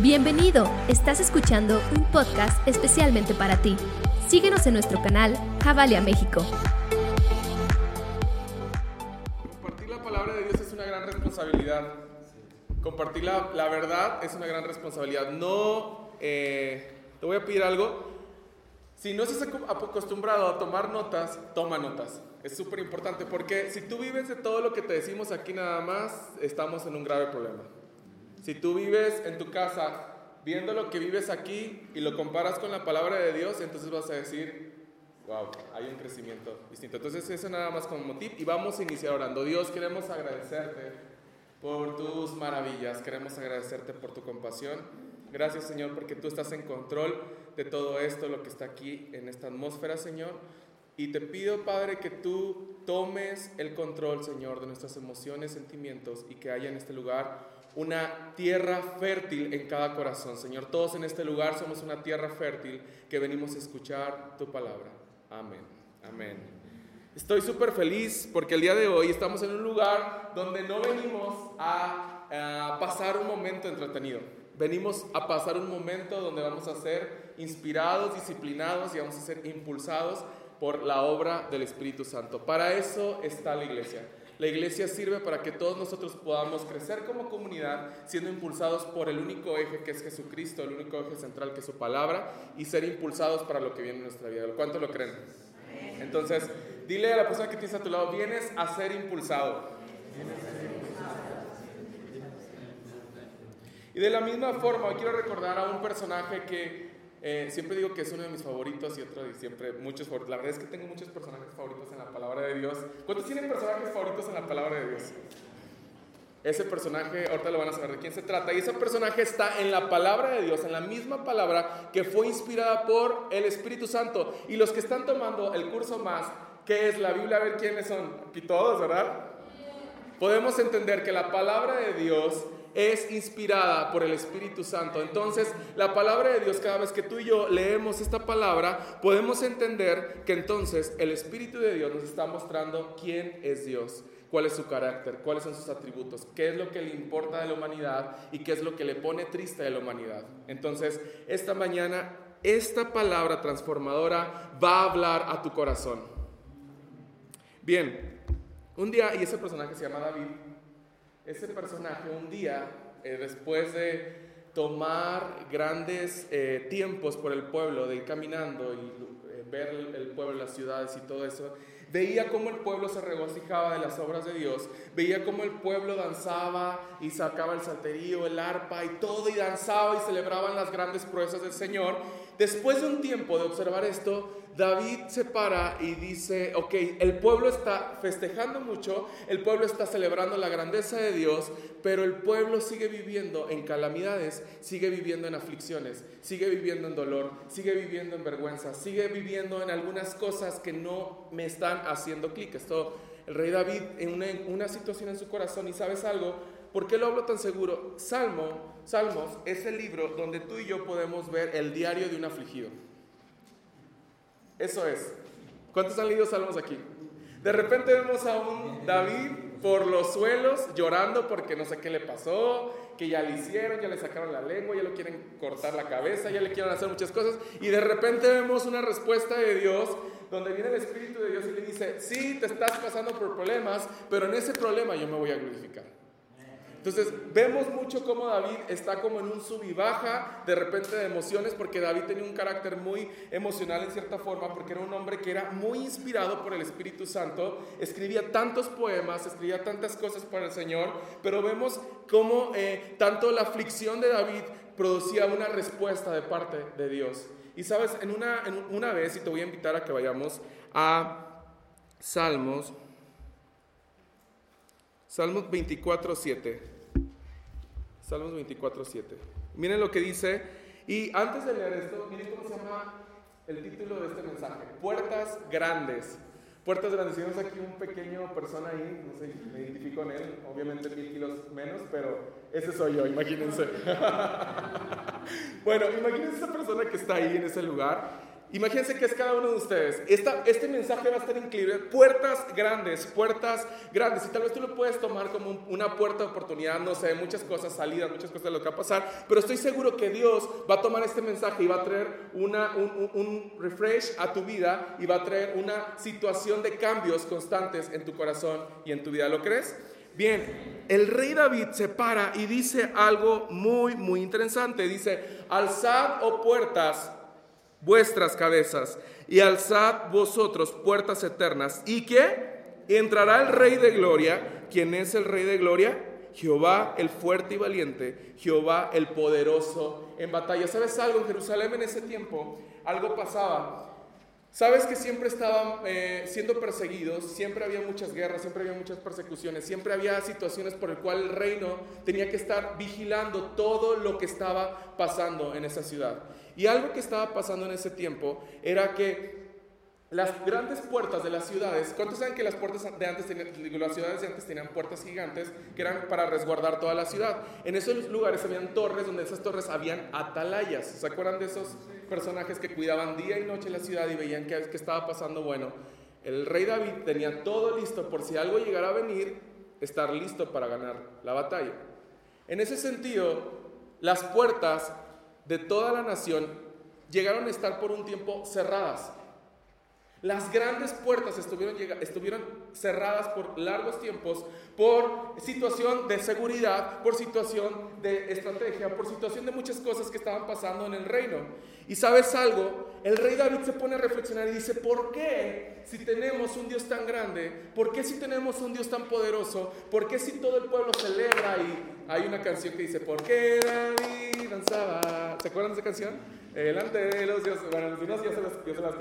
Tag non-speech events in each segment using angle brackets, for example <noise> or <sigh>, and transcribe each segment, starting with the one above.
Bienvenido, estás escuchando un podcast especialmente para ti. Síguenos en nuestro canal Javalia México. Compartir la palabra de Dios es una gran responsabilidad. Compartir la, verdad es una gran responsabilidad. No, eh, te voy a pedir algo. Si no estás acostumbrado a tomar notas, toma notas. Es súper importante porque si tú vives de todo lo que te decimos aquí nada más, estamos en un grave problema. Si tú vives en tu casa viendo lo que vives aquí y lo comparas con la palabra de Dios, entonces vas a decir, wow, hay un crecimiento distinto. Entonces eso nada más como tip y vamos a iniciar orando. Dios, queremos agradecerte por tus maravillas, queremos agradecerte por tu compasión. Gracias Señor porque tú estás en control de todo esto, lo que está aquí en esta atmósfera, Señor. Y te pido, Padre, que tú tomes el control, Señor, de nuestras emociones, sentimientos y que haya en este lugar una tierra fértil en cada corazón. Señor, todos en este lugar somos una tierra fértil que venimos a escuchar tu palabra. Amén. Amén. Estoy súper feliz porque el día de hoy estamos en un lugar donde no venimos a, a, pasar un momento entretenido. Venimos a pasar un momento donde vamos a ser inspirados, disciplinados y vamos a ser impulsados por la obra del Espíritu Santo. Para eso está la iglesia. La iglesia sirve para que todos nosotros podamos crecer como comunidad, siendo impulsados por el único eje que es Jesucristo, el único eje central que es su palabra, y ser impulsados para lo que viene en nuestra vida. ¿Cuánto lo creen? Entonces, dile a la persona que tienes a tu lado, vienes a ser impulsado. Y de la misma forma, quiero recordar a un personaje que eh, siempre digo que es uno de mis favoritos y otro de siempre muchos favoritos. La verdad es que tengo muchos personajes favoritos en la palabra de Dios. ¿Cuántos tienen personajes favoritos en la palabra de Dios? Ese personaje, ahorita lo van a saber de quién se trata. Y ese personaje está en la palabra de Dios, en la misma palabra que fue inspirada por el Espíritu Santo. Y los que están tomando el curso más, ¿qué es la Biblia? A ver quiénes son. Aquí todos, ¿verdad? Podemos entender que la palabra de Dios es inspirada por el Espíritu Santo. Entonces, la palabra de Dios, cada vez que tú y yo leemos esta palabra, podemos entender que entonces el Espíritu de Dios nos está mostrando quién es Dios, cuál es su carácter, cuáles son sus atributos, qué es lo que le importa de la humanidad y qué es lo que le pone triste de la humanidad. Entonces, esta mañana, esta palabra transformadora va a hablar a tu corazón. Bien, un día, y ese personaje se llama David, ese personaje un día, eh, después de tomar grandes eh, tiempos por el pueblo, de ir caminando y eh, ver el, el, pueblo, las ciudades y todo eso, veía cómo el pueblo se regocijaba de las obras de Dios, veía cómo el pueblo danzaba y sacaba el salterío, el arpa y todo y danzaba y celebraban las grandes proezas del Señor. Después de un tiempo de observar esto, David se para y dice, ok, el pueblo está festejando mucho, el pueblo está celebrando la grandeza de Dios, pero el pueblo sigue viviendo en calamidades, sigue viviendo en aflicciones, sigue viviendo en dolor, sigue viviendo en vergüenza, sigue viviendo en algunas cosas que no me están haciendo clic. Esto, el rey David en una, situación en su corazón y sabes algo, ¿por qué lo hablo tan seguro? Salmo, Salmos es el libro donde tú y yo podemos ver el diario de un afligido. Eso es. ¿Cuántos han leído salmos aquí? De repente vemos a un David por los suelos llorando porque no sé qué le pasó, que ya le hicieron, ya le sacaron la lengua, ya lo quieren cortar la cabeza, ya le quieren hacer muchas cosas. Y de repente vemos una respuesta de Dios donde viene el Espíritu de Dios y le dice, sí, te estás pasando por problemas, pero en ese problema yo me voy a glorificar. Entonces vemos mucho cómo David está como en un sub y baja de repente de emociones porque David tenía un carácter muy emocional en cierta forma porque era un hombre que era muy inspirado por el Espíritu Santo, escribía tantos poemas, escribía tantas cosas para el Señor, pero vemos cómo eh, tanto la aflicción de David producía una respuesta de parte de Dios. Y sabes, en una, en una vez, y te voy a invitar a que vayamos a Salmos, Salmos 24, 7. Salmos 24, 7. Miren lo que dice. Y antes de leer esto, miren cómo se llama el título de este mensaje. Puertas grandes. Puertas grandes. Si vemos aquí un pequeño persona ahí, no sé, me identifico con él, obviamente mil kilos menos, pero ese soy yo, imagínense. <laughs> bueno, imagínense esa persona que está ahí en ese lugar Imagínense que es cada uno de ustedes. Esta, este mensaje va a estar increíble. Puertas grandes, puertas grandes. Y tal vez tú lo puedes tomar como una puerta de oportunidad, no sé, muchas cosas, salidas, muchas cosas de lo que va a pasar. Pero estoy seguro que Dios va a tomar este mensaje y va a traer una, un, un refresh a tu vida y va a traer una situación de cambios constantes en tu corazón y en tu vida. ¿Lo crees? Bien, el rey David se para y dice algo muy, muy interesante. Dice, alzad, o oh puertas, vuestras cabezas y alzad vosotros puertas eternas. ¿Y qué? Entrará el Rey de Gloria. ¿Quién es el Rey de Gloria? Jehová el fuerte y valiente, Jehová el poderoso en batalla. ¿Sabes algo? En Jerusalén en ese tiempo algo pasaba. Sabes que siempre estaban eh, siendo perseguidos, siempre había muchas guerras, siempre había muchas persecuciones, siempre había situaciones por el cual el reino tenía que estar vigilando todo lo que estaba pasando en esa ciudad. Y algo que estaba pasando en ese tiempo era que las grandes puertas de las ciudades, ¿cuántos saben que las puertas de antes las ciudades de antes tenían puertas gigantes que eran para resguardar toda la ciudad? En esos lugares habían torres donde esas torres habían atalayas. ¿Se acuerdan de esos personajes que cuidaban día y noche la ciudad y veían qué, qué estaba pasando? Bueno, el rey David tenía todo listo por si algo llegara a venir, estar listo para ganar la batalla. En ese sentido, las puertas de toda la nación llegaron a estar por un tiempo cerradas. Las grandes puertas estuvieron, estuvieron, cerradas por largos tiempos por situación de seguridad, por situación de estrategia, por situación de muchas cosas que estaban pasando en el reino. Y sabes algo, el rey David se pone a reflexionar y dice, ¿por qué si tenemos un Dios tan grande? ¿Por qué si tenemos un Dios tan poderoso? ¿Por qué si todo el pueblo celebra? Y hay una canción que dice, ¿por qué David danzaba? ¿Se acuerdan de esa canción? Delante de los dioses. Bueno, se las, yo se las.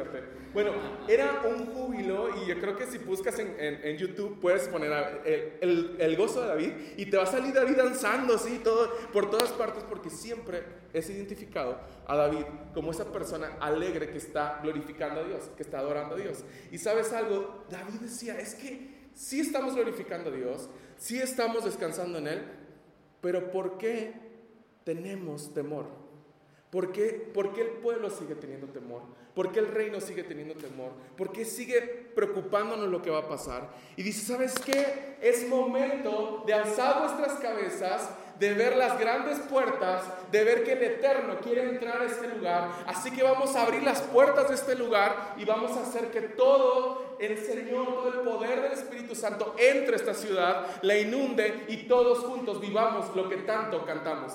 Bueno, era un júbilo y yo creo que si buscas en, en, YouTube puedes poner el, el, el, gozo de David y te va a salir David danzando así todo, por todas partes porque siempre es identificado a David como esa persona alegre que está glorificando a Dios, que está adorando a Dios. Y sabes algo, David decía, es que sí estamos glorificando a Dios, sí estamos descansando en Él, pero ¿por qué tenemos temor? ¿Por qué, el pueblo sigue teniendo temor? ¿Por qué el reino sigue teniendo temor? ¿Por qué sigue preocupándonos lo que va a pasar? Y dice, ¿sabes qué? Es momento de alzar nuestras cabezas, de ver las grandes puertas, de ver que el Eterno quiere entrar a este lugar. Así que vamos a abrir las puertas de este lugar y vamos a hacer que todo el Señor, todo el poder del Espíritu Santo entre a esta ciudad, la inunde y todos juntos vivamos lo que tanto cantamos.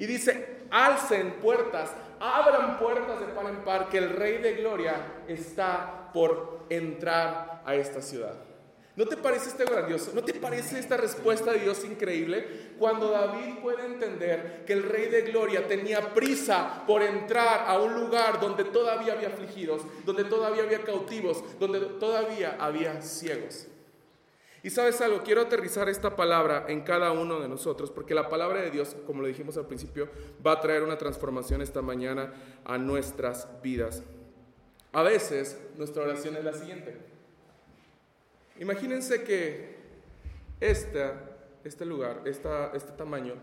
Y dice, alcen puertas, abran puertas de par en par, que el Rey de Gloria está por entrar a esta ciudad. ¿No te parece este grandioso? ¿No te parece esta respuesta de Dios increíble? Cuando David puede entender que el Rey de Gloria tenía prisa por entrar a un lugar donde todavía había afligidos, donde todavía había cautivos, donde todavía había ciegos. Y sabes algo, quiero aterrizar esta palabra en cada uno de nosotros, porque la palabra de Dios, como lo dijimos al principio, va a traer una transformación esta mañana a nuestras vidas. A veces nuestra oración es la siguiente. Imagínense que esta, este lugar, esta, este tamaño,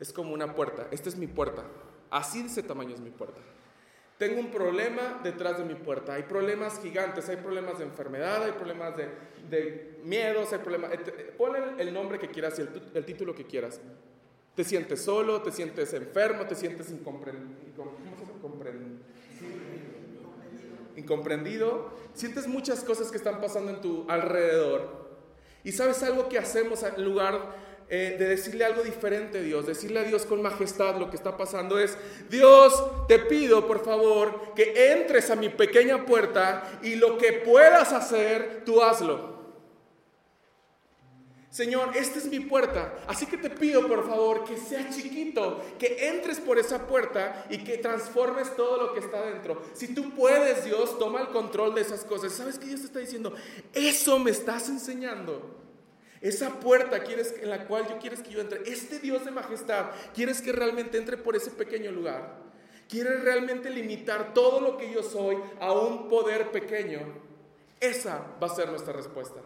es como una puerta. Esta es mi puerta. Así de ese tamaño es mi puerta. Tengo un problema detrás de mi puerta. Hay problemas gigantes, hay problemas de enfermedad, hay problemas de, de miedos, hay problemas... Ponle el nombre que quieras y el, título que quieras. Te sientes solo, te sientes enfermo, te sientes incomprendido. Incomprendido. Sientes muchas cosas que están pasando en tu alrededor. Y sabes algo que hacemos en lugar eh, de decirle algo diferente a Dios, decirle a Dios con majestad lo que está pasando es, Dios, te pido por favor que entres a mi pequeña puerta y lo que puedas hacer, tú hazlo. Señor, esta es mi puerta, así que te pido por favor que sea chiquito, que entres por esa puerta y que transformes todo lo que está dentro. Si tú puedes, Dios, toma el control de esas cosas. ¿Sabes qué Dios te está diciendo? Eso me estás enseñando. Esa puerta quieres, en la cual yo quieres que yo entre. Este Dios de majestad, quieres que realmente entre por ese pequeño lugar. Quieres realmente limitar todo lo que yo soy a un poder pequeño. Esa va a ser nuestra respuesta.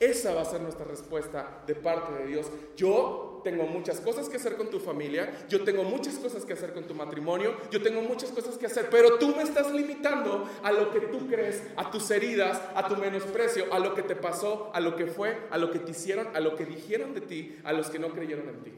Esa va a ser nuestra respuesta de parte de Dios. Yo tengo muchas cosas que hacer con tu familia, yo tengo muchas cosas que hacer con tu matrimonio, yo tengo muchas cosas que hacer, pero tú me estás limitando a lo que tú crees, a tus heridas, a tu menosprecio, a lo que te pasó, a lo que fue, a lo que te hicieron, a lo que dijeron de ti, a los que no creyeron en ti.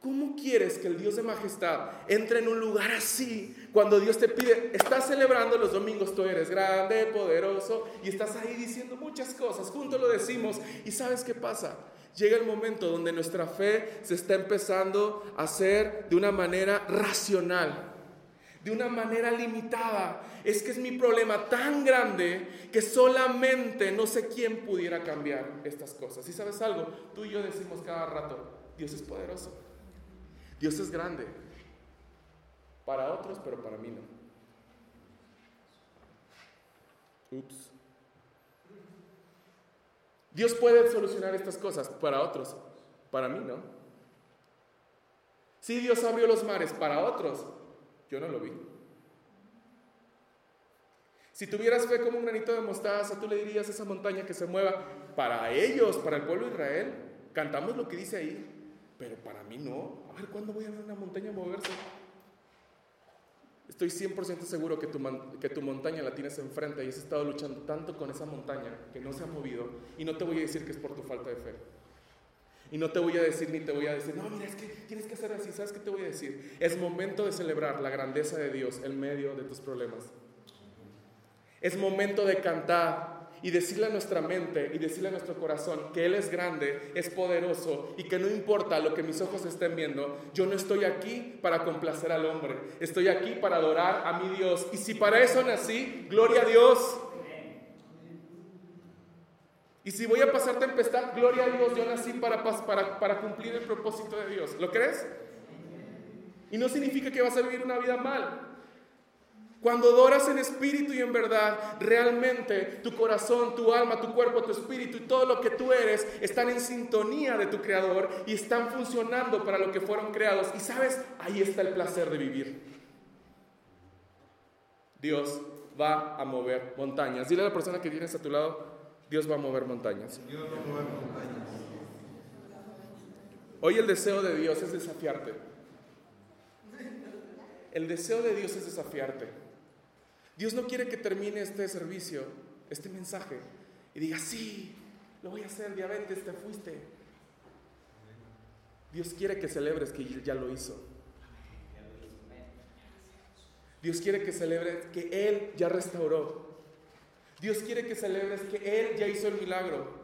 ¿Cómo quieres que el Dios de majestad entre en un lugar así cuando Dios te pide, estás celebrando los domingos, tú eres grande, poderoso y estás ahí diciendo muchas cosas, juntos lo decimos y sabes qué pasa? Llega el momento donde nuestra fe se está empezando a hacer de una manera racional, de una manera limitada. Es que es mi problema tan grande que solamente no sé quién pudiera cambiar estas cosas. Y sabes algo, tú y yo decimos cada rato, Dios es poderoso. Dios es grande. Para otros, pero para mí no. Ups. Dios puede solucionar estas cosas para otros, para mí no. Si Dios abrió los mares para otros, yo no lo vi. Si tuvieras fe como un granito de mostaza, tú le dirías a esa montaña que se mueva para ellos, para el pueblo de Israel. Cantamos lo que dice ahí. Pero para mí no. A ver, ¿cuándo voy a ver una montaña moverse? Estoy 100% seguro que tu, que tu montaña la tienes enfrente y has estado luchando tanto con esa montaña que no se ha movido. Y no te voy a decir que es por tu falta de fe. Y no te voy a decir ni te voy a decir, no, mira, es que tienes que hacer así. ¿Sabes qué te voy a decir? Es momento de celebrar la grandeza de Dios en medio de tus problemas. Es momento de cantar y decirle a nuestra mente y decirle a nuestro corazón que Él es grande, es poderoso y que no importa lo que mis ojos estén viendo, yo no estoy aquí para complacer al hombre, estoy aquí para adorar a mi Dios. Y si para eso nací, gloria a Dios. Y si voy a pasar tempestad, gloria a Dios, yo nací para, para, para cumplir el propósito de Dios. ¿Lo crees? Y no significa que vas a vivir una vida mal. Cuando adoras en espíritu y en verdad, realmente tu corazón, tu alma, tu cuerpo, tu espíritu y todo lo que tú eres están en sintonía de tu Creador y están funcionando para lo que fueron creados. Y sabes, ahí está el placer de vivir. Dios va a mover montañas. Dile a la persona que tienes a tu lado, Dios va a mover montañas. Dios va a mover montañas. Hoy el deseo de Dios es desafiarte. El deseo de Dios es desafiarte. Dios no quiere que termine este servicio, este mensaje, y diga, sí, lo voy a hacer, diabetes, te fuiste. Dios quiere que celebres que ya lo hizo. Dios quiere que celebres que Él ya restauró. Dios quiere que celebres que Él ya hizo el milagro.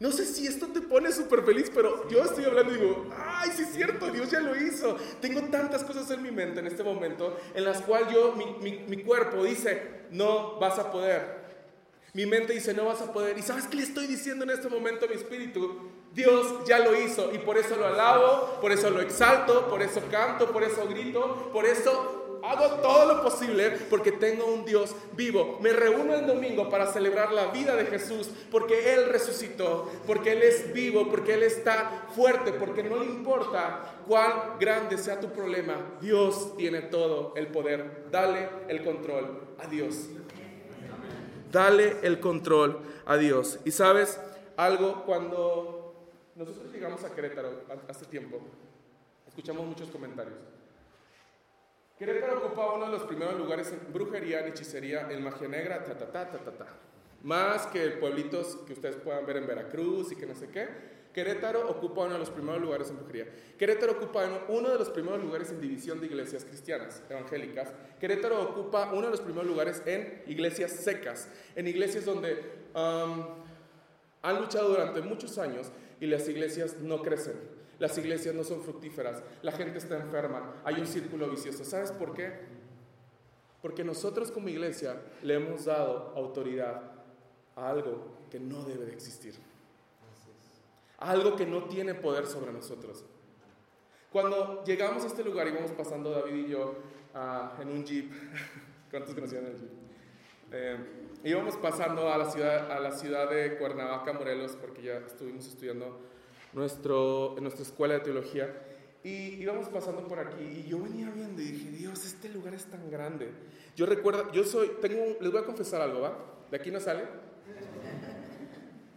No sé si esto te pone súper feliz, pero yo estoy hablando y digo, ay, sí es cierto, Dios ya lo hizo. Tengo tantas cosas en mi mente en este momento en las cuales yo, mi, mi cuerpo dice, no vas a poder. Mi mente dice, no vas a poder. ¿Y sabes qué le estoy diciendo en este momento a mi espíritu? Dios ya lo hizo y por eso lo alabo, por eso lo exalto, por eso canto, por eso grito, por eso hago todo lo posible porque tengo un Dios vivo. Me reúno el domingo para celebrar la vida de Jesús porque Él resucitó, porque Él es vivo, porque Él está fuerte, porque no le importa cuán grande sea tu problema. Dios tiene todo el poder. Dale el control a Dios. Dale el control a Dios. Y sabes algo, cuando nosotros llegamos a Querétaro hace tiempo, escuchamos muchos comentarios. Querétaro ocupaba uno de los primeros lugares en brujería, en hechicería, en magia negra, ta, ta, ta, ta, ta, ta. Más que pueblitos que ustedes puedan ver en Veracruz y que no sé qué. Querétaro ocupa uno de los primeros lugares en brujería. Querétaro ocupa uno de los primeros lugares en división de iglesias cristianas, evangélicas. Querétaro ocupa uno de los primeros lugares en iglesias secas, en iglesias donde han luchado durante muchos años y las iglesias no crecen las iglesias no son fructíferas, la gente está enferma, hay un círculo vicioso. ¿Sabes por qué? Porque nosotros como iglesia le hemos dado autoridad a algo que no debe de existir. A algo que no tiene poder sobre nosotros. Cuando llegamos a este lugar y íbamos pasando David y yo ah, en un jeep, <laughs> ¿cuántos conocían el jeep? Eh, íbamos pasando a la, ciudad, a la ciudad de Cuernavaca, Morelos, porque ya estuvimos estudiando nuestro, en nuestra escuela de teología. Y íbamos pasando por aquí y yo venía viendo y dije, Dios, este lugar es tan grande. Yo recuerdo, yo soy, tengo, les voy a confesar algo, ¿va? ¿De aquí no sale?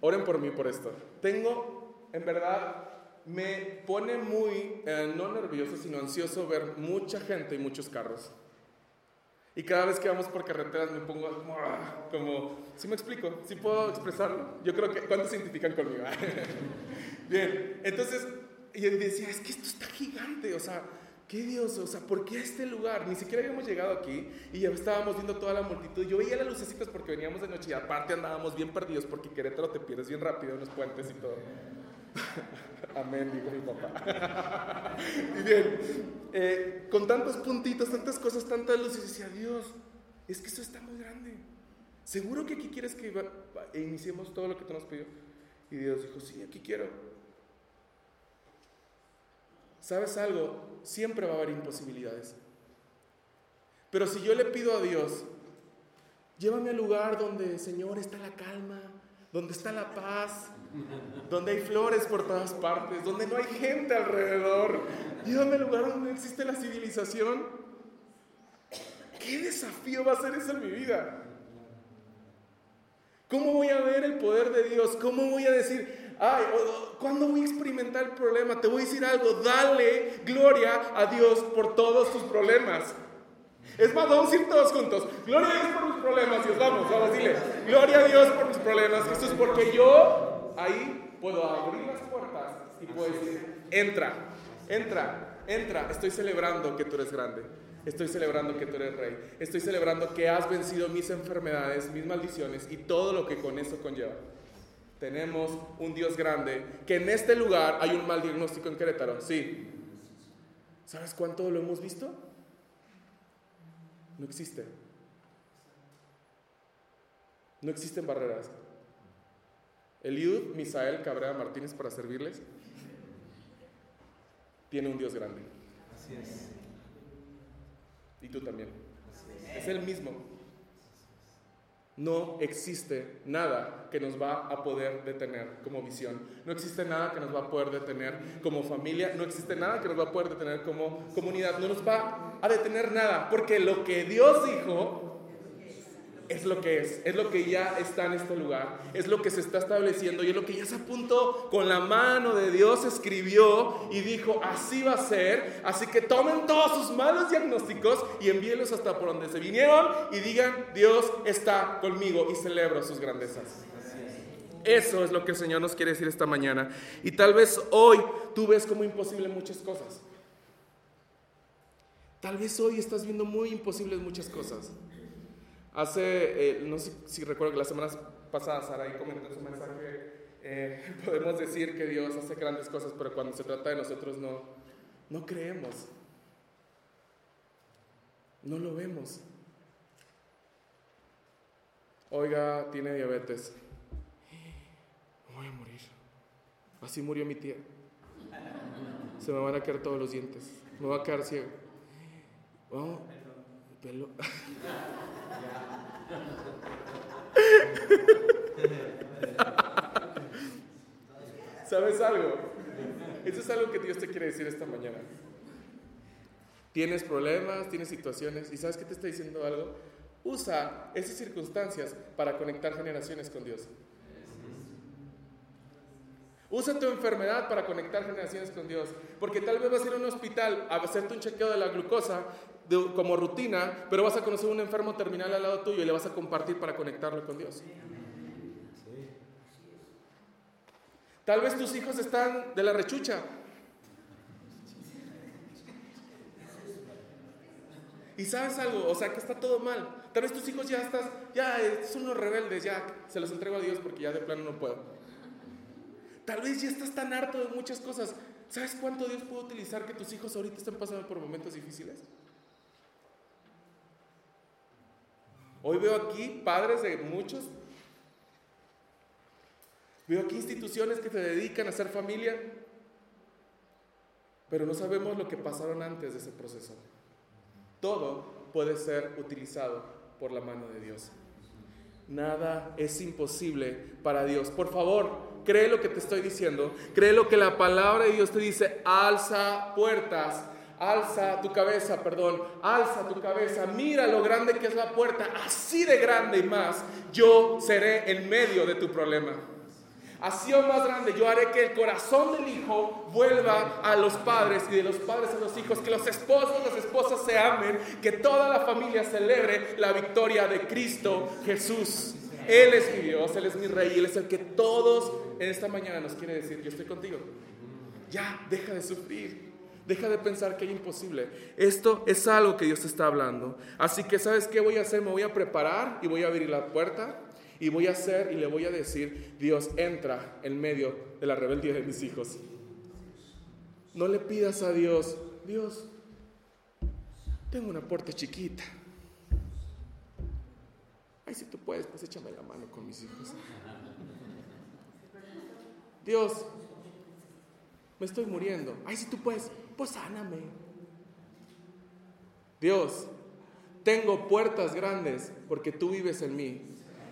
Oren por mí por esto. Tengo, en verdad, me pone muy, eh, no nervioso, sino ansioso ver mucha gente y muchos carros. Y cada vez que vamos por carreteras me pongo como, ah, como ¿sí me explico? ¿Sí puedo expresarlo? Yo creo que, ¿cuántos se identifican conmigo? <laughs> Bien, entonces, yo decía, es que esto está gigante, o sea, ¿qué Dios? O sea, ¿por qué este lugar? Ni siquiera habíamos llegado aquí y ya estábamos viendo toda la multitud. Yo veía las lucecitas porque veníamos de noche y aparte andábamos bien perdidos porque Querétaro te pierdes bien rápido en los puentes y todo. <laughs> Amén, dijo mi papá. <laughs> y bien, eh, con tantos puntitos, tantas cosas, tantas luces, decía, Dios, es que eso está muy grande. ¿Seguro que aquí quieres que iniciemos todo lo que tú nos pidió? Y Dios dijo, sí, aquí quiero. ¿Sabes algo? Siempre va a haber imposibilidades. Pero si yo le pido a Dios, llévame al lugar donde, Señor, está la calma, donde está la paz, donde hay flores por todas partes, donde no hay gente alrededor. Llévame al lugar donde existe la civilización. ¿Qué desafío va a ser eso en mi vida? ¿Cómo voy a ver el poder de Dios? ¿Cómo voy a decir, ay, ¿cuándo voy a experimentar el problema? Te voy a decir algo, dale gloria a Dios por todos tus problemas. Es más, vamos a ir todos juntos. Gloria a Dios por mis problemas, Dios, vamos, vamos, dile. Gloria a Dios por mis problemas, Jesús, porque yo ahí puedo abrir las puertas y puedo decir, entra, entra, entra, estoy celebrando que tú eres grande. Estoy celebrando que tú eres rey. Estoy celebrando que has vencido mis enfermedades, mis maldiciones y todo lo que con eso conlleva. Tenemos un Dios grande, que en este lugar hay un mal diagnóstico en Querétaro. Sí. ¿Sabes cuánto lo hemos visto? No existe. No existen barreras. Eliud Misael Cabrera Martínez para servirles tiene un Dios grande. Así es. Y tú también. es. el mismo. No existe nada que nos va a poder detener como visión. No existe nada que nos va a poder detener como familia. No existe nada que nos va a poder detener como comunidad. No nos va a detener nada. Porque lo que Dios dijo es lo que es, es lo que ya está en este lugar, es lo que se está estableciendo y es lo que ya se apuntó con la mano de Dios, escribió y dijo, así va a ser, así que tomen todos sus malos diagnósticos y envíenlos hasta por donde se vinieron y digan, Dios está conmigo y celebro sus grandezas. Eso es lo que el Señor nos quiere decir esta mañana. Y tal vez hoy tú ves como imposible muchas cosas. Tal vez hoy estás viendo muy imposibles muchas cosas. Hace, eh, no sé si recuerdo que la semana pasada Sara comentó su mensaje, eh, <laughs> podemos decir que Dios hace grandes cosas, pero cuando se trata de nosotros no, no creemos. No lo vemos. Oiga, tiene diabetes. voy a morir. Así murió mi tía. Se me van a caer todos los dientes. Me va a quedar ciego. Oh, pelo. <laughs> ¿Sabes algo? Eso es algo que Dios te quiere decir esta mañana. Tienes problemas, tienes situaciones, y ¿sabes qué te está diciendo algo? Usa esas circunstancias para conectar generaciones con Dios. Usa tu enfermedad para conectar generaciones con Dios. Porque tal vez vas a ir a un hospital a hacerte un chequeo de la glucosa como rutina, pero vas a conocer un enfermo terminal al lado tuyo y le vas a compartir para conectarlo con Dios. Tal vez tus hijos están de la rechucha. Y sabes algo, o sea que está todo mal. Tal vez tus hijos ya estás, ya son unos rebeldes, ya se los entrego a Dios porque ya de plano no puedo. Tal vez ya estás tan harto de muchas cosas. ¿Sabes cuánto Dios puede utilizar que tus hijos ahorita estén pasando por momentos difíciles? Hoy veo aquí padres de muchos. Veo aquí instituciones que se dedican a hacer familia, pero no sabemos lo que pasaron antes de ese proceso. Todo puede ser utilizado por la mano de Dios. Nada es imposible para Dios. Por favor, cree lo que te estoy diciendo, cree lo que la palabra de Dios te dice, alza puertas, alza tu cabeza, perdón, alza tu cabeza, mira lo grande que es la puerta, así de grande y más, yo seré en medio de tu problema. Así o más grande, yo haré que el corazón del hijo vuelva a los padres y de los padres a los hijos, que los esposos y las esposas se amen, que toda la familia celebre la victoria de Cristo Jesús. Él es mi Dios, Él es mi Rey, Él es el que todos esta mañana nos quiere decir, yo estoy contigo. Ya, deja de sufrir. Deja de pensar que es imposible. Esto es algo que Dios está hablando. Así que, ¿sabes qué voy a hacer? Me voy a preparar y voy a abrir la puerta y voy a hacer y le voy a decir, Dios, entra en medio de la rebeldía de mis hijos. No le pidas a Dios, Dios, tengo una puerta chiquita. Ay, si tú puedes, pues échame la mano con mis hijos. Dios, me estoy muriendo. Ay, si tú puedes, pues sáname. Dios, tengo puertas grandes porque tú vives en mí.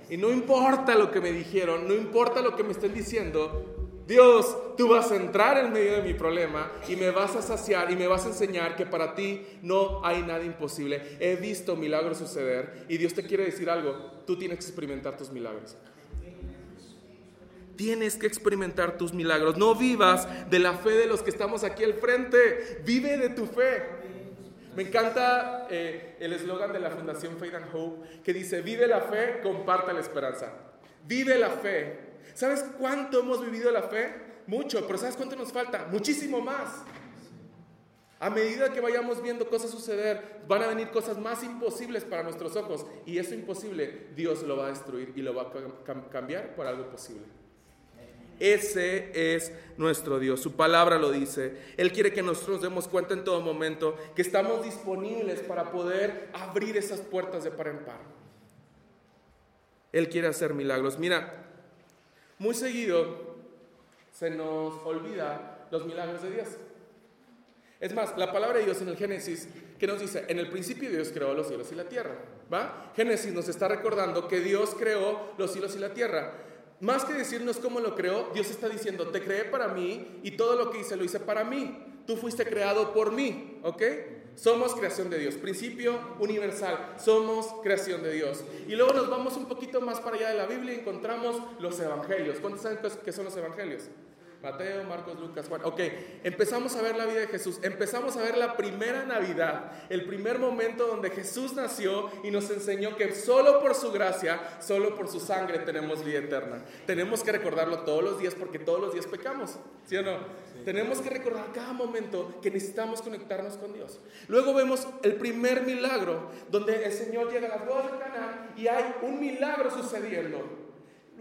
Y no importa lo que me dijeron, no importa lo que me estén diciendo, Dios, tú vas a entrar en medio de mi problema y me vas a saciar y me vas a enseñar que para ti no hay nada imposible. He visto milagros suceder y Dios te quiere decir algo, tú tienes que experimentar tus milagros. Tienes que experimentar tus milagros. No vivas de la fe de los que estamos aquí al frente. Vive de tu fe. Me encanta eh, el eslogan de la Fundación Faith and Hope que dice, vive la fe, comparta la esperanza. Vive la fe. ¿Sabes cuánto hemos vivido la fe? Mucho, pero ¿sabes cuánto nos falta? Muchísimo más. A medida que vayamos viendo cosas suceder, van a venir cosas más imposibles para nuestros ojos. Y eso imposible, Dios lo va a destruir y lo va a cambiar por algo posible. Ese es nuestro Dios. Su palabra lo dice. Él quiere que nosotros nos demos cuenta en todo momento que estamos disponibles para poder abrir esas puertas de par en par. Él quiere hacer milagros. Mira, muy seguido se nos olvida los milagros de Dios. Es más, la palabra de Dios en el Génesis, que nos dice, en el principio Dios creó los cielos y la tierra. ¿Va? Génesis nos está recordando que Dios creó los cielos y la tierra. Más que decirnos cómo lo creó, Dios está diciendo, te creé para mí y todo lo que hice lo hice para mí. Tú fuiste creado por mí, ¿ok? Somos creación de Dios, principio universal, somos creación de Dios. Y luego nos vamos un poquito más para allá de la Biblia y encontramos los evangelios. ¿Cuántos saben qué son los evangelios? Mateo, Marcos, Lucas, Juan. Ok, empezamos a ver la vida de Jesús. Empezamos a ver la primera Navidad, el primer momento donde Jesús nació y nos enseñó que solo por su gracia, solo por su sangre tenemos vida eterna. Tenemos que recordarlo todos los días porque todos los días pecamos, ¿sí o no? Tenemos que recordar cada momento que necesitamos conectarnos con Dios. Luego vemos el primer milagro donde el Señor llega a las bodas de Cana y hay un milagro sucediendo.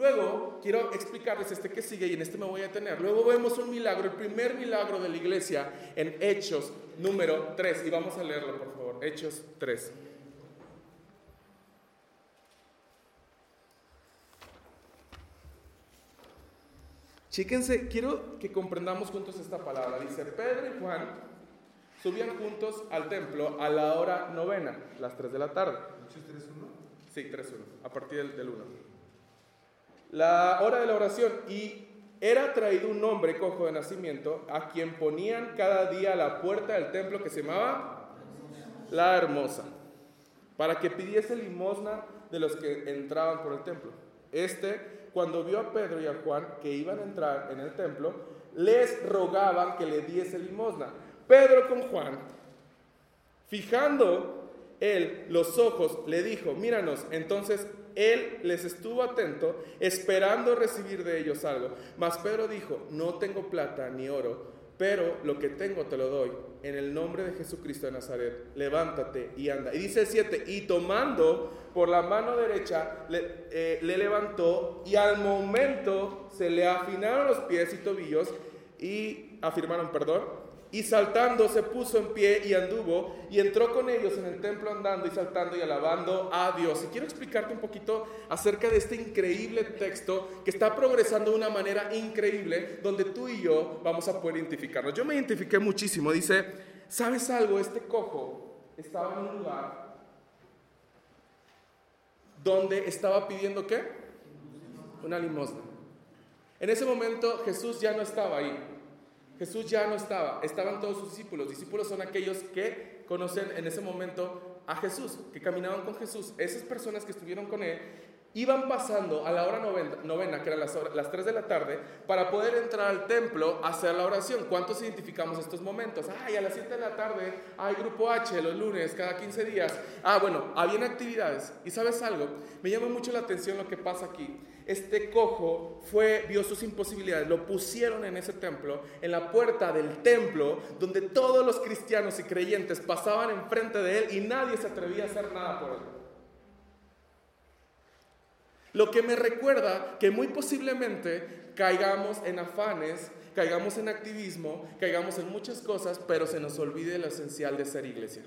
Luego quiero explicarles este que sigue y en este me voy a detener. Luego vemos un milagro, el primer milagro de la iglesia en Hechos número 3. Y vamos a leerlo, por favor. Hechos 3. Chíquense, quiero que comprendamos juntos esta palabra. Dice, Pedro y Juan subían juntos al templo a la hora novena, las 3 de la tarde. ¿Hechos 3.1? Sí, 3.1, a partir del 1 la hora de la oración y era traído un hombre cojo de nacimiento a quien ponían cada día a la puerta del templo que se llamaba La Hermosa, para que pidiese limosna de los que entraban por el templo. Este, cuando vio a Pedro y a Juan que iban a entrar en el templo, les rogaban que le diese limosna. Pedro con Juan, fijando él los ojos, le dijo, míranos. Entonces él les estuvo atento, esperando recibir de ellos algo. Mas Pedro dijo, no tengo plata ni oro, pero lo que tengo te lo doy. En el nombre de Jesucristo de Nazaret, levántate y anda. Y dice el 7, y tomando por la mano derecha, le, eh, le levantó y al momento se le afinaron los pies y tobillos y afirmaron, perdón, y saltando se puso en pie y anduvo y entró con ellos en el templo andando y saltando y alabando a Dios. Y quiero explicarte un poquito acerca de este increíble texto que está progresando de una manera increíble donde tú y yo vamos a poder identificarnos. Yo me identifiqué muchísimo. Dice, ¿sabes algo? Este cojo estaba en un lugar donde estaba pidiendo qué? Una limosna. En ese momento Jesús ya no estaba ahí. Jesús ya no estaba, estaban todos sus discípulos. Discípulos son aquellos que conocen en ese momento a Jesús, que caminaban con Jesús. Esas personas que estuvieron con él iban pasando a la hora novena, que eran las, las 3 de la tarde, para poder entrar al templo a hacer la oración. ¿Cuántos identificamos estos momentos? Ay, a las 7 de la tarde hay grupo H los lunes, cada 15 días. Ah, bueno, habían actividades. ¿Y sabes algo? Me llama mucho la atención lo que pasa aquí. Este cojo fue, vio sus imposibilidades, lo pusieron en ese templo, en la puerta del templo, donde todos los cristianos y creyentes pasaban enfrente de él y nadie se atrevía a hacer nada por él. Lo que me recuerda que muy posiblemente caigamos en afanes, caigamos en activismo, caigamos en muchas cosas, pero se nos olvide lo esencial de ser iglesia.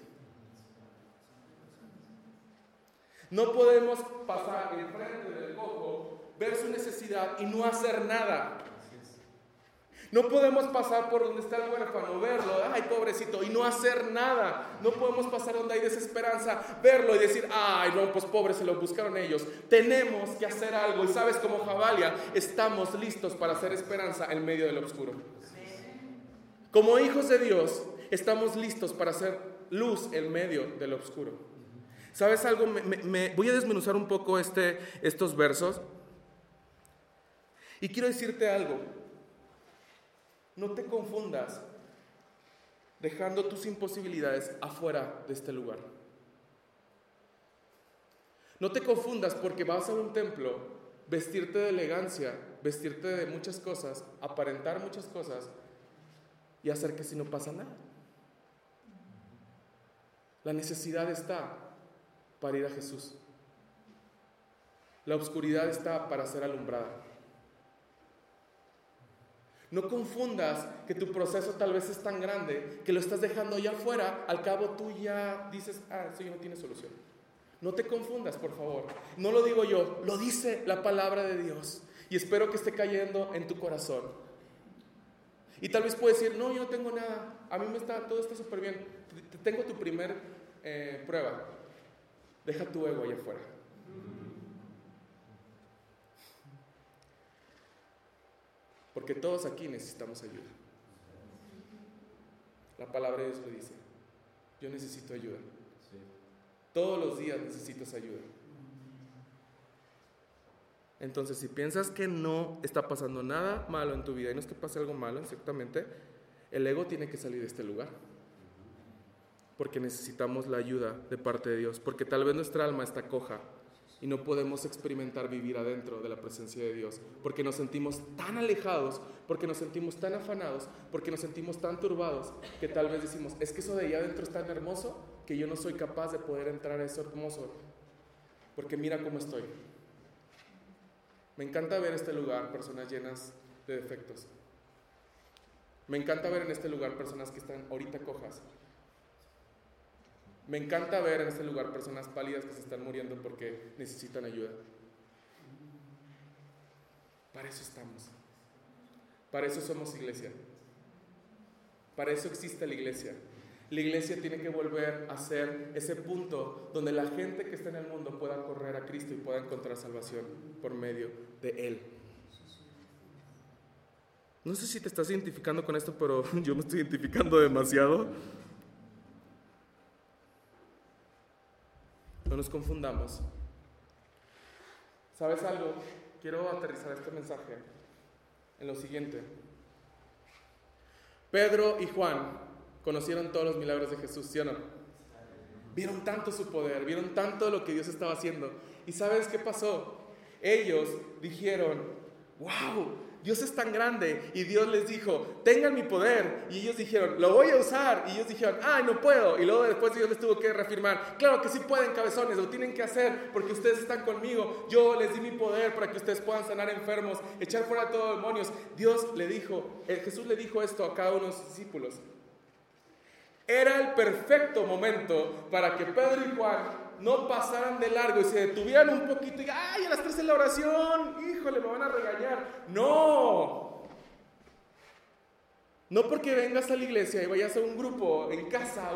No podemos pasar enfrente del cojo, ver su necesidad y no hacer nada. No podemos pasar por donde está el huérfano, verlo, ay pobrecito, y no hacer nada. No podemos pasar donde hay desesperanza, verlo y decir, ay no, pues pobre, se lo buscaron ellos. Tenemos que hacer algo y sabes como Jabalia, estamos listos para hacer esperanza en medio del oscuro. Como hijos de Dios, estamos listos para hacer luz en medio del oscuro. ¿Sabes algo? Me, voy a desmenuzar un poco este, estos versos. Y quiero decirte algo. No te confundas dejando tus imposibilidades afuera de este lugar. No te confundas porque vas a un templo, vestirte de elegancia, vestirte de muchas cosas, aparentar muchas cosas y hacer que si no pasa nada. La necesidad está para ir a Jesús. La oscuridad está para ser alumbrada. No confundas que tu proceso tal vez es tan grande que lo estás dejando ya afuera, al cabo tú ya dices, ah, eso ya no tiene solución. No te confundas, por favor. No lo digo yo, lo dice la palabra de Dios. Y espero que esté cayendo en tu corazón. Y tal vez puedes decir, no, yo no tengo nada. A mí me está, todo está súper bien. Tengo tu primer eh, prueba. Deja tu ego allá afuera. Porque todos aquí necesitamos ayuda. La palabra de Dios lo dice. Yo necesito ayuda. Todos los días necesitas ayuda. Entonces, si piensas que no está pasando nada malo en tu vida y no es que pase algo malo, exactamente, el ego tiene que salir de este lugar. Porque necesitamos la ayuda de parte de Dios. Porque tal vez nuestra alma está coja y no podemos experimentar vivir adentro de la presencia de Dios, porque nos sentimos tan alejados, porque nos sentimos tan afanados, porque nos sentimos tan turbados, que tal vez decimos, es que eso de allá adentro es tan hermoso que yo no soy capaz de poder entrar a eso hermoso, porque mira cómo estoy. Me encanta ver este lugar personas llenas de defectos. Me encanta ver en este lugar personas que están ahorita cojas, me encanta ver en este lugar personas pálidas que se están muriendo porque necesitan ayuda. Para eso estamos. Para eso somos iglesia. Para eso existe la iglesia. La iglesia tiene que volver a ser ese punto donde la gente que está en el mundo pueda correr a Cristo y pueda encontrar salvación por medio de Él. No sé si te estás identificando con esto, pero <laughs> yo me estoy identificando demasiado. No nos confundamos. ¿Sabes algo? Quiero aterrizar este mensaje en lo siguiente. Pedro y Juan conocieron todos los milagros de Jesús, ¿sí o no? Vieron tanto su poder, vieron tanto lo que Dios estaba haciendo. ¿Y sabes qué pasó? Ellos dijeron, wow, Dios es tan grande y Dios les dijo, tengan mi poder. Y ellos dijeron, lo voy a usar. Y ellos dijeron, ay, no puedo. Y luego después Dios les tuvo que reafirmar, claro que sí pueden, cabezones, lo tienen que hacer porque ustedes están conmigo. Yo les di mi poder para que ustedes puedan sanar enfermos, echar fuera a todos demonios. Dios le dijo, eh, Jesús le dijo esto a cada uno de sus discípulos. Era el perfecto momento para que Pedro y Juan no pasaran de largo y se detuvieran un poquito y, ay, a las tres de la oración, híjole, me van a regañar. No. No porque vengas a la iglesia y vayas a un grupo en casa,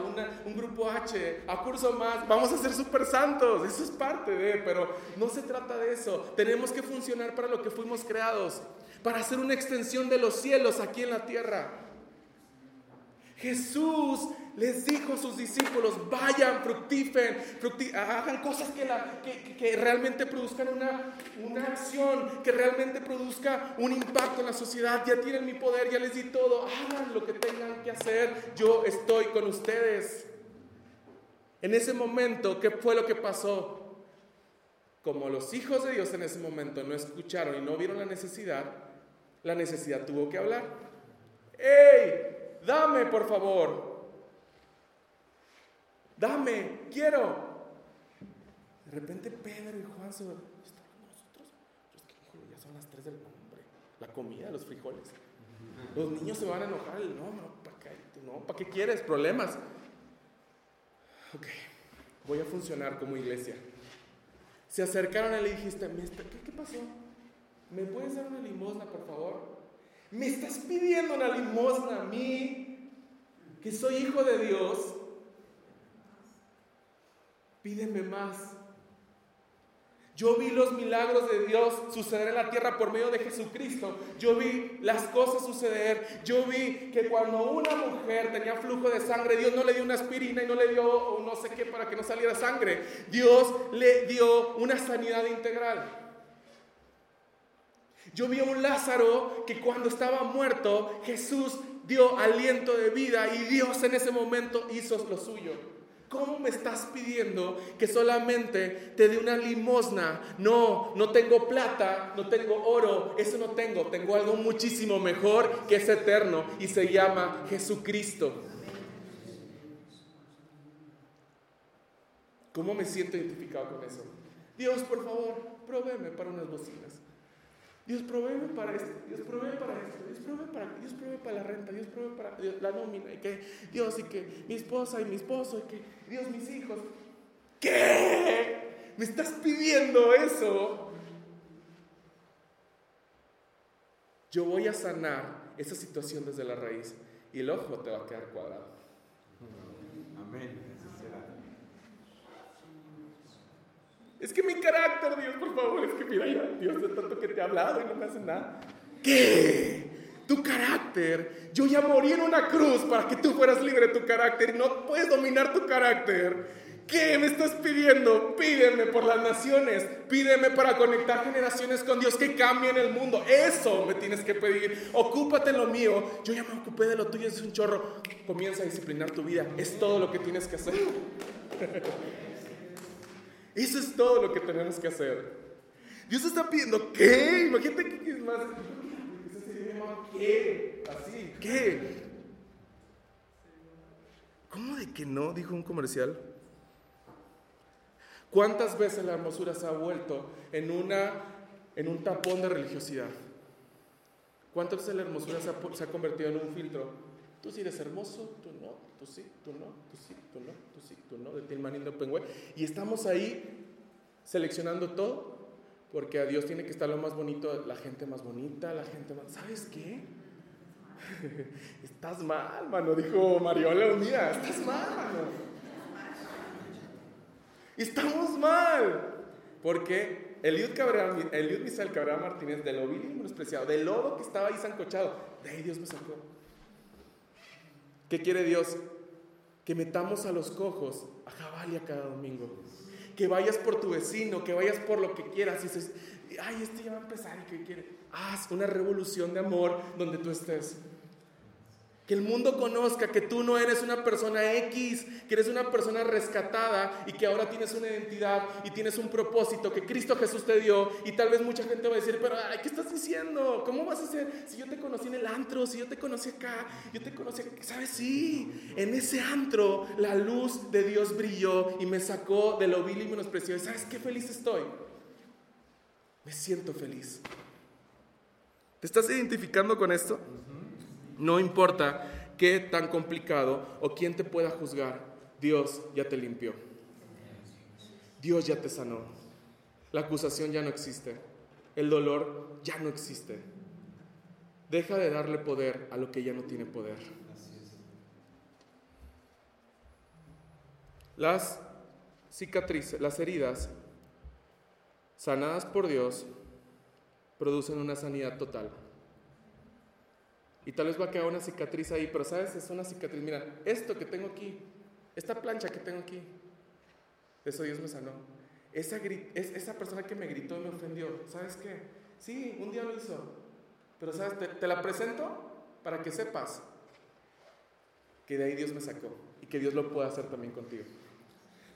un grupo H, a curso más, vamos a ser súper santos, eso es parte de, pero no se trata de eso. Tenemos que funcionar para lo que fuimos creados, para hacer una extensión de los cielos aquí en la tierra. Jesús les dijo a sus discípulos, vayan, fructifen, hagan cosas que, realmente produzcan una, una, acción, que realmente produzca un impacto en la sociedad. Ya tienen mi poder, ya les di todo, hagan lo que tengan que hacer, yo estoy con ustedes. En ese momento, ¿qué fue lo que pasó? Como los hijos de Dios en ese momento no escucharon y no vieron la necesidad, la necesidad tuvo que hablar. ¡Ey! Dame, por favor. Dame, quiero. De repente Pedro y Juan se están con nosotros. Que, ya son las 3 del hombre. La comida, los frijoles. Los niños se van a enojar. No, no, ¿para qué, no, ¿para qué quieres? Problemas. Ok, voy a funcionar como iglesia. Se acercaron y le dijiste, ¿qué, ¿qué pasó? ¿Me puedes dar una limosna, por favor? ¿Me estás pidiendo una limosna a mí, que soy hijo de Dios? Pídeme más. Yo vi los milagros de Dios suceder en la tierra por medio de Jesucristo. Yo vi las cosas suceder. Yo vi que cuando una mujer tenía flujo de sangre, Dios no le dio una aspirina y no le dio no sé qué para que no saliera sangre. Dios le dio una sanidad integral. Yo vi a un Lázaro que cuando estaba muerto, Jesús dio aliento de vida y Dios en ese momento hizo lo suyo. ¿Cómo me estás pidiendo que solamente te dé una limosna? No, no tengo plata, no tengo oro, eso no tengo. Tengo algo muchísimo mejor que es eterno y se llama Jesucristo. ¿Cómo me siento identificado con eso? Dios, por favor, provéeme para unas bocinas. Dios provee para esto, Dios provee para esto, Dios provee para, Dios provee para la renta, Dios provee para la nómina, y que Dios y que mi esposa y mi esposo, y que Dios mis hijos. ¿Qué? ¿Me estás pidiendo eso? Yo voy a sanar esa situación desde la raíz y el ojo te va a quedar cuadrado. Amén. Es que mi carácter, Dios, por favor, es que mira, Dios, de tanto que te ha hablado y no me hace nada. ¿Qué? Tu carácter. Yo ya morí en una cruz para que tú fueras libre de tu carácter y no puedes dominar tu carácter. ¿Qué me estás pidiendo? Pídeme por las naciones. Pídeme para conectar generaciones con Dios que cambien el mundo. Eso me tienes que pedir. Ocúpate lo mío. Yo ya me ocupé de lo tuyo, es un chorro. Comienza a disciplinar tu vida. Es todo lo que tienes que hacer. <laughs> Eso es todo lo que tenemos que hacer. Dios está pidiendo, ¿qué? Imagínate que es más. ¿Qué? Así, ¿qué? ¿Cómo de que no? Dijo un comercial. ¿Cuántas veces la hermosura se ha vuelto en, una, en un tapón de religiosidad? ¿Cuántas veces la hermosura se ha, se ha convertido en un filtro? Tú sí eres hermoso, tú no, tú sí, tú no, tú sí, tú no, tú sí, tú no, de Tilmanín de Pengüe. Y estamos ahí seleccionando todo, porque a Dios tiene que estar lo más bonito, la gente más bonita, la gente más... ¿Sabes qué? <laughs> estás mal, mano, dijo Mariola un día, estás mal, mano. Estamos mal. Porque Eliud, Cabrera, Eliud Misael Cabrera Martínez, de lo vil y menospreciado, del lodo que estaba ahí zancochado, de ahí Dios me sacó. ¿Qué quiere Dios? Que metamos a los cojos a Jabalia cada domingo. Que vayas por tu vecino, que vayas por lo que quieras. Y dices, ay, este ya va a empezar, ¿qué quiere? Haz una revolución de amor donde tú estés. Que el mundo conozca que tú no eres una persona X, que eres una persona rescatada y que ahora tienes una identidad y tienes un propósito que Cristo Jesús te dio. Y tal vez mucha gente va a decir, pero ay, ¿qué estás diciendo? ¿Cómo vas a hacer? Si yo te conocí en el antro, si yo te conocí acá, yo te conocí acá. ¿Sabes? Sí, en ese antro la luz de Dios brilló y me sacó de lo vil y menospreciado. ¿Sabes qué feliz estoy? Me siento feliz. ¿Te estás identificando con esto? No importa qué tan complicado o quién te pueda juzgar, Dios ya te limpió. Dios ya te sanó. La acusación ya no existe. El dolor ya no existe. Deja de darle poder a lo que ya no tiene poder. Las cicatrices, las heridas sanadas por Dios producen una sanidad total. Y tal vez va a quedar una cicatriz ahí, pero sabes, es una cicatriz. Mira, esto que tengo aquí, esta plancha que tengo aquí, eso Dios me sanó. Esa, esa persona que me gritó y me ofendió, ¿sabes qué? Sí, un día lo hizo. Pero sabes, te, te la presento para que sepas que de ahí Dios me sacó y que Dios lo puede hacer también contigo.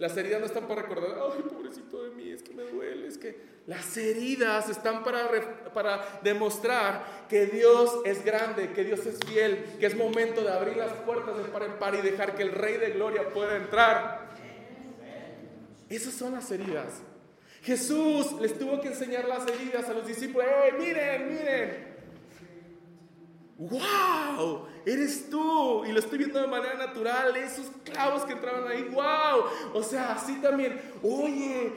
Las heridas no están para recordar, ay, pobrecito de mí, es que me duele, es que las heridas están para, para demostrar que Dios es grande, que Dios es fiel, que es momento de abrir las puertas de par en par y dejar que el Rey de Gloria pueda entrar. Esas son las heridas. Jesús les tuvo que enseñar las heridas a los discípulos. ¡Hey, miren, miren! ¡Wow! Eres tú. Y lo estoy viendo de manera natural. Esos clavos que entraban ahí. ¡Wow! O sea, así también. Oye,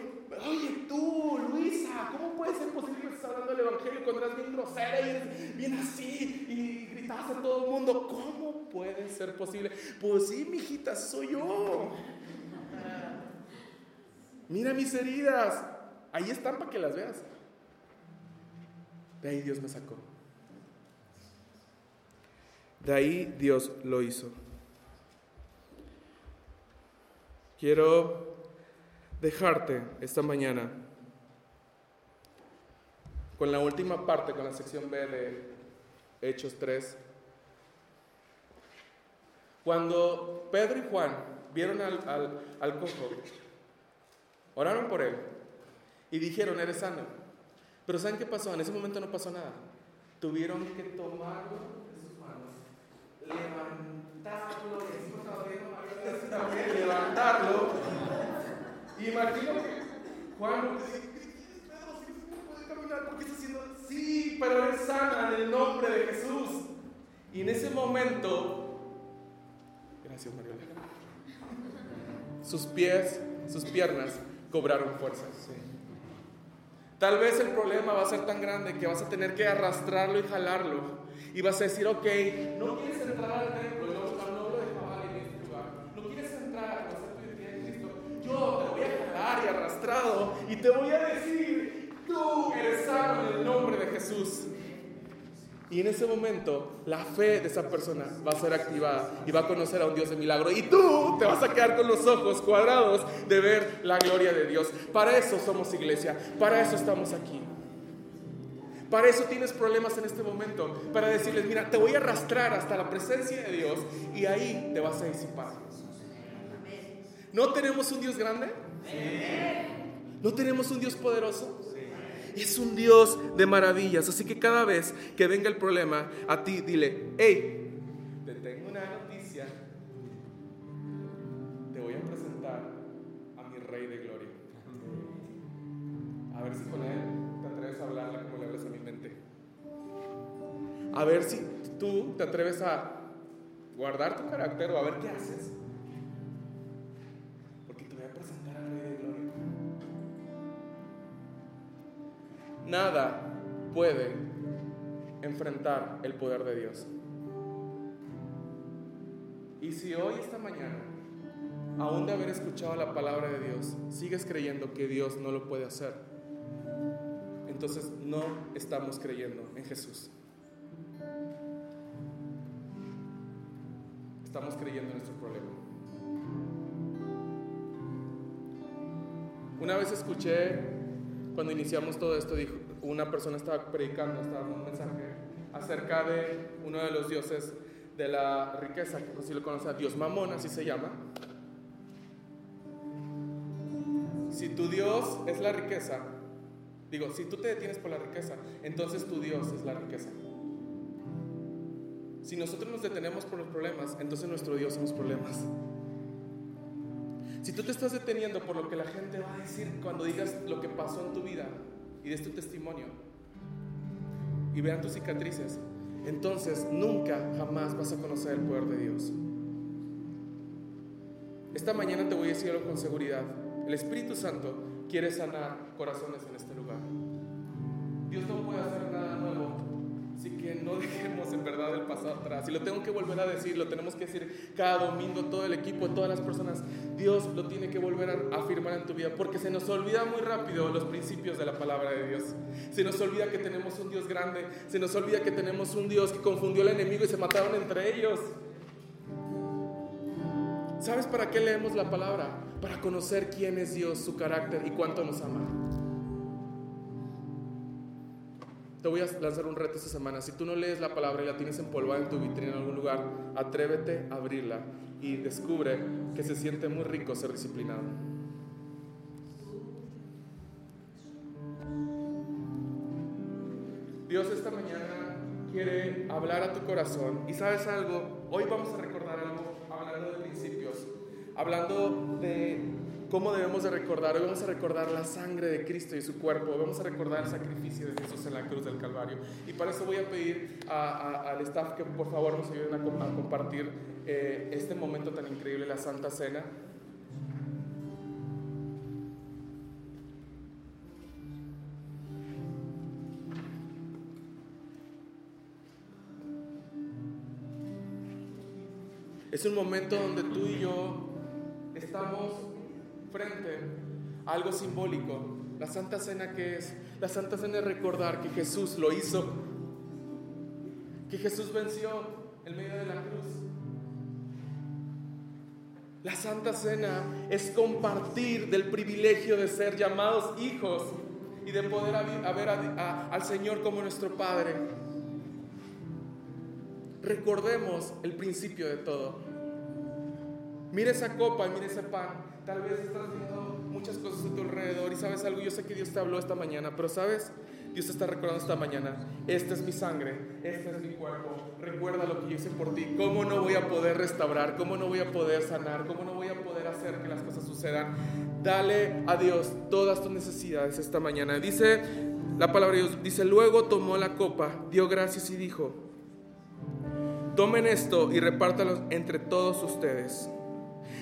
oye tú, Luisa, ¿cómo puede ser posible que estés hablando del Evangelio cuando eras bien grosera y eres bien así y gritabas a todo el mundo? ¿Cómo puede ser posible? Pues sí, mijita, soy yo. Mira mis heridas. Ahí están para que las veas. De ahí Dios me sacó. De ahí Dios lo hizo. Quiero dejarte esta mañana con la última parte, con la sección B de Hechos 3. Cuando Pedro y Juan vieron al, al, al cojo, oraron por él y dijeron, eres sano. Pero ¿saben qué pasó? En ese momento no pasó nada. Tuvieron que tomarlo levantarlo, y levantarlo. Imagino que Juan Pedro, si puede caminar, ¿por qué está haciendo? Sí, pero él sana en el nombre de Jesús. Y en ese momento, gracias Mariola, sus pies, sus piernas cobraron fuerzas. Tal vez el problema va a ser tan grande que vas a tener que arrastrarlo y jalarlo. Y vas a decir, ok, no quieres entrar al templo, no, no lo dejaba en este lugar, no quieres entrar a conocer tu identidad en Cristo, yo te voy a jalar y arrastrado y te voy a decir, tú eres sano en el nombre de Jesús. Y en ese momento la fe de esa persona va a ser activada y va a conocer a un Dios de milagro. Y tú te vas a quedar con los ojos cuadrados de ver la gloria de Dios. Para eso somos iglesia, para eso estamos aquí. Para eso tienes problemas en este momento, para decirles, mira, te voy a arrastrar hasta la presencia de Dios y ahí te vas a disipar. ¿No tenemos un Dios grande? ¿No tenemos un Dios poderoso? Es un Dios de maravillas. Así que cada vez que venga el problema a ti, dile, hey, te tengo una noticia. Te voy a presentar a mi Rey de Gloria. A ver si con él te atreves a hablarle como le hablas a mi mente. A ver si tú te atreves a guardar tu carácter o a ver qué haces. Nada puede enfrentar el poder de Dios. Y si hoy, esta mañana, aún de haber escuchado la palabra de Dios, sigues creyendo que Dios no lo puede hacer, entonces no estamos creyendo en Jesús. Estamos creyendo en nuestro problema. Una vez escuché cuando iniciamos todo esto, dijo, una persona estaba predicando, estaba dando un mensaje acerca de uno de los dioses de la riqueza, que si lo conoce, Dios Mamón, así se llama. Si tu Dios es la riqueza, digo, si tú te detienes por la riqueza, entonces tu Dios es la riqueza. Si nosotros nos detenemos por los problemas, entonces nuestro Dios son los problemas. Si tú te estás deteniendo por lo que la gente va a decir cuando digas lo que pasó en tu vida y des tu testimonio y vean tus cicatrices, entonces nunca, jamás vas a conocer el poder de Dios. Esta mañana te voy a decir algo con seguridad. El Espíritu Santo quiere sanar corazones en este lugar. Dios no puede hacer verdad el pasado nosotras. Y lo tengo que volver a decir, lo tenemos que decir cada domingo, todo el equipo, todas las personas. Dios lo tiene que volver a afirmar en tu vida, porque se nos olvida muy rápido los principios de la palabra de Dios. Se nos olvida que tenemos un Dios grande, se nos olvida que tenemos un Dios que confundió al enemigo y se mataron entre ellos. ¿Sabes para qué leemos la palabra? Para conocer quién es Dios, su carácter y cuánto nos ama. Te voy a lanzar un reto esta semana. Si tú no lees la palabra y la tienes empolvada en tu vitrina en algún lugar, atrévete a abrirla y descubre que se siente muy rico ser disciplinado. Dios esta mañana quiere hablar a tu corazón y sabes algo, hoy vamos a recordar algo hablando de principios, hablando de ¿Cómo debemos de recordar? Hoy vamos a recordar la sangre de Cristo y su cuerpo. Vamos a recordar el sacrificio de Jesús en la cruz del Calvario. Y para eso voy a pedir al staff que por favor nos ayuden a, compartir eh, este momento tan increíble, la Santa Cena. Es un momento donde tú y yo estamos frente a algo simbólico. La Santa Cena que es? La Santa Cena es recordar que Jesús lo hizo, que Jesús venció en medio de la cruz. La Santa Cena es compartir del privilegio de ser llamados hijos y de poder ver al Señor como nuestro Padre. Recordemos el principio de todo. Mire esa copa y mire ese pan. Tal vez estás viendo muchas cosas a tu alrededor y sabes algo, yo sé que Dios te habló esta mañana, pero sabes, Dios te está recordando esta mañana, esta es mi sangre, este es mi cuerpo, recuerda lo que yo hice por ti, cómo no voy a poder restaurar, cómo no voy a poder sanar, cómo no voy a poder hacer que las cosas sucedan. Dale a Dios todas tus necesidades esta mañana. Dice la palabra de Dios, dice, luego tomó la copa, dio gracias y dijo, tomen esto y repártalo entre todos ustedes.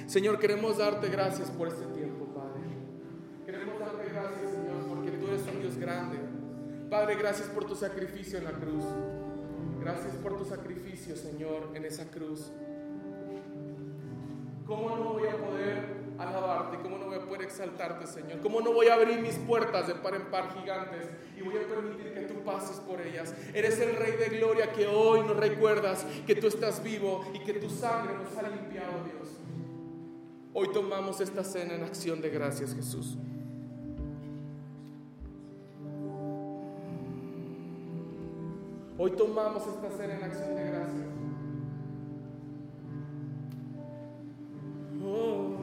Señor, queremos darte gracias por este tiempo, Padre. Queremos darte gracias, Señor, porque tú eres un Dios grande. Padre, gracias por tu sacrificio en la cruz. Gracias por tu sacrificio, Señor, en esa cruz. ¿Cómo no voy a poder alabarte? ¿Cómo no voy a poder exaltarte, Señor? ¿Cómo no voy a abrir mis puertas de par en par gigantes y voy a permitir que tú pases por ellas? Eres el Rey de Gloria que hoy nos recuerdas que tú estás vivo y que tu sangre nos ha limpiado, Dios. Hoy tomamos esta cena en acción de gracias, Jesús. Hoy tomamos esta cena en acción de gracias. Oh,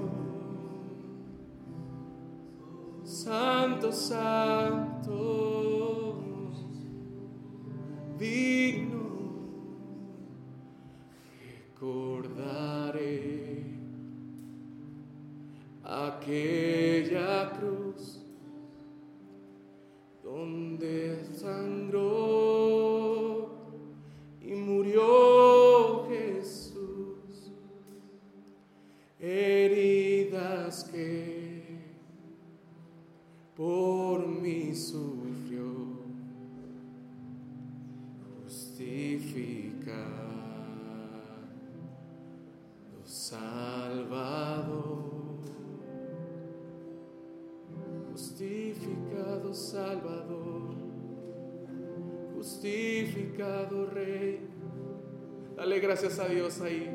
santo, santo, aquella cruz donde sangró y murió Jesús, heridas que por mí sufrió, justificado, Salvador, justificado Rey. Dale gracias a Dios ahí.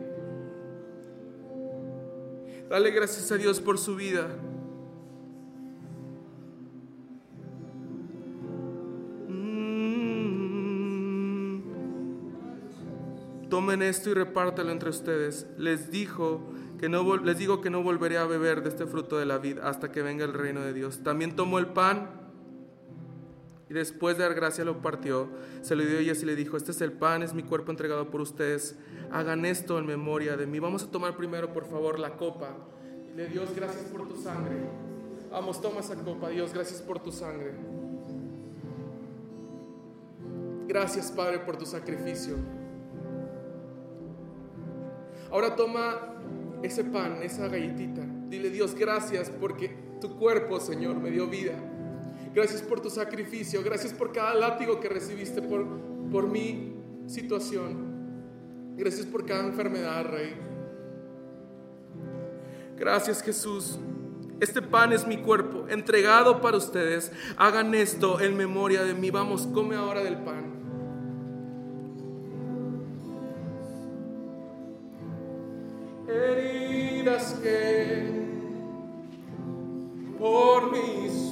Dale gracias a Dios por su vida. Mm. Tomen esto y repártelo entre ustedes. Les dijo no, les digo que no volveré a beber de este fruto de la vida hasta que venga el reino de Dios. También tomó el pan y después de dar gracia lo partió, se lo dio a ellas y le dijo, este es el pan, es mi cuerpo entregado por ustedes, hagan esto en memoria de mí. Vamos a tomar primero, por favor, la copa. Dile, Dios, gracias por tu sangre. Vamos, toma esa copa, Dios, gracias por tu sangre. Gracias, Padre, por tu sacrificio. Ahora toma ese pan, esa galletita. Dile Dios, gracias porque tu cuerpo, Señor, me dio vida. Gracias por tu sacrificio. Gracias por cada látigo que recibiste por, por mi situación. Gracias por cada enfermedad, Rey. Gracias, Jesús. Este pan es mi cuerpo, entregado para ustedes. Hagan esto en memoria de mí. Vamos, come ahora del pan. Heridas que por mí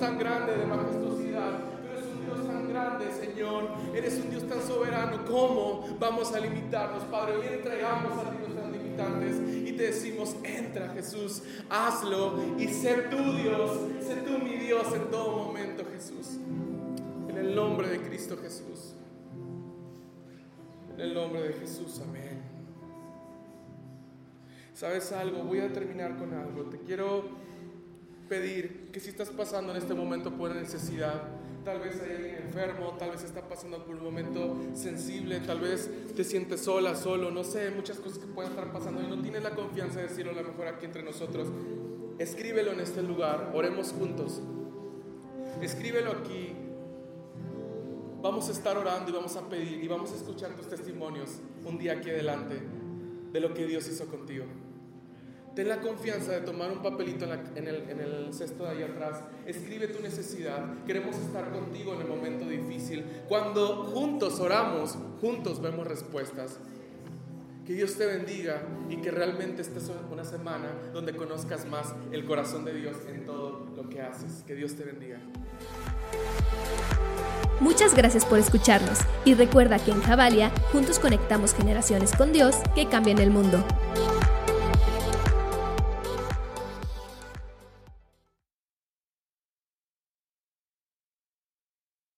tan grande de majestuosidad, tú eres un Dios tan grande, Señor, eres un Dios tan soberano, ¿cómo vamos a limitarnos, Padre? Hoy entregamos a ti nuestras limitantes y te decimos, entra Jesús, hazlo y sé tú Dios, sé tú mi Dios en todo momento, Jesús. En el nombre de Cristo Jesús. En el nombre de Jesús, amén. ¿Sabes algo? Voy a terminar con algo. Te quiero pedir que si estás pasando en este momento por necesidad, tal vez hay alguien enfermo, tal vez está pasando por un momento sensible, tal vez te sientes sola, solo, no sé, muchas cosas que pueden estar pasando y no tienes la confianza de decirlo a lo mejor aquí entre nosotros. Escríbelo en este lugar, oremos juntos. Escríbelo aquí. Vamos a estar orando y vamos a pedir y vamos a escuchar tus testimonios un día aquí adelante de lo que Dios hizo contigo. Ten la confianza de tomar un papelito en, la- en el, en el cesto de ahí atrás. Escribe tu necesidad. Queremos estar contigo en el momento difícil. Cuando juntos oramos, juntos vemos respuestas. Que Dios te bendiga y que realmente esta sea una semana donde conozcas más el corazón de Dios en todo lo que haces. Que Dios te bendiga. Muchas gracias por escucharnos y recuerda que en Javalia juntos conectamos generaciones con Dios que cambian el mundo.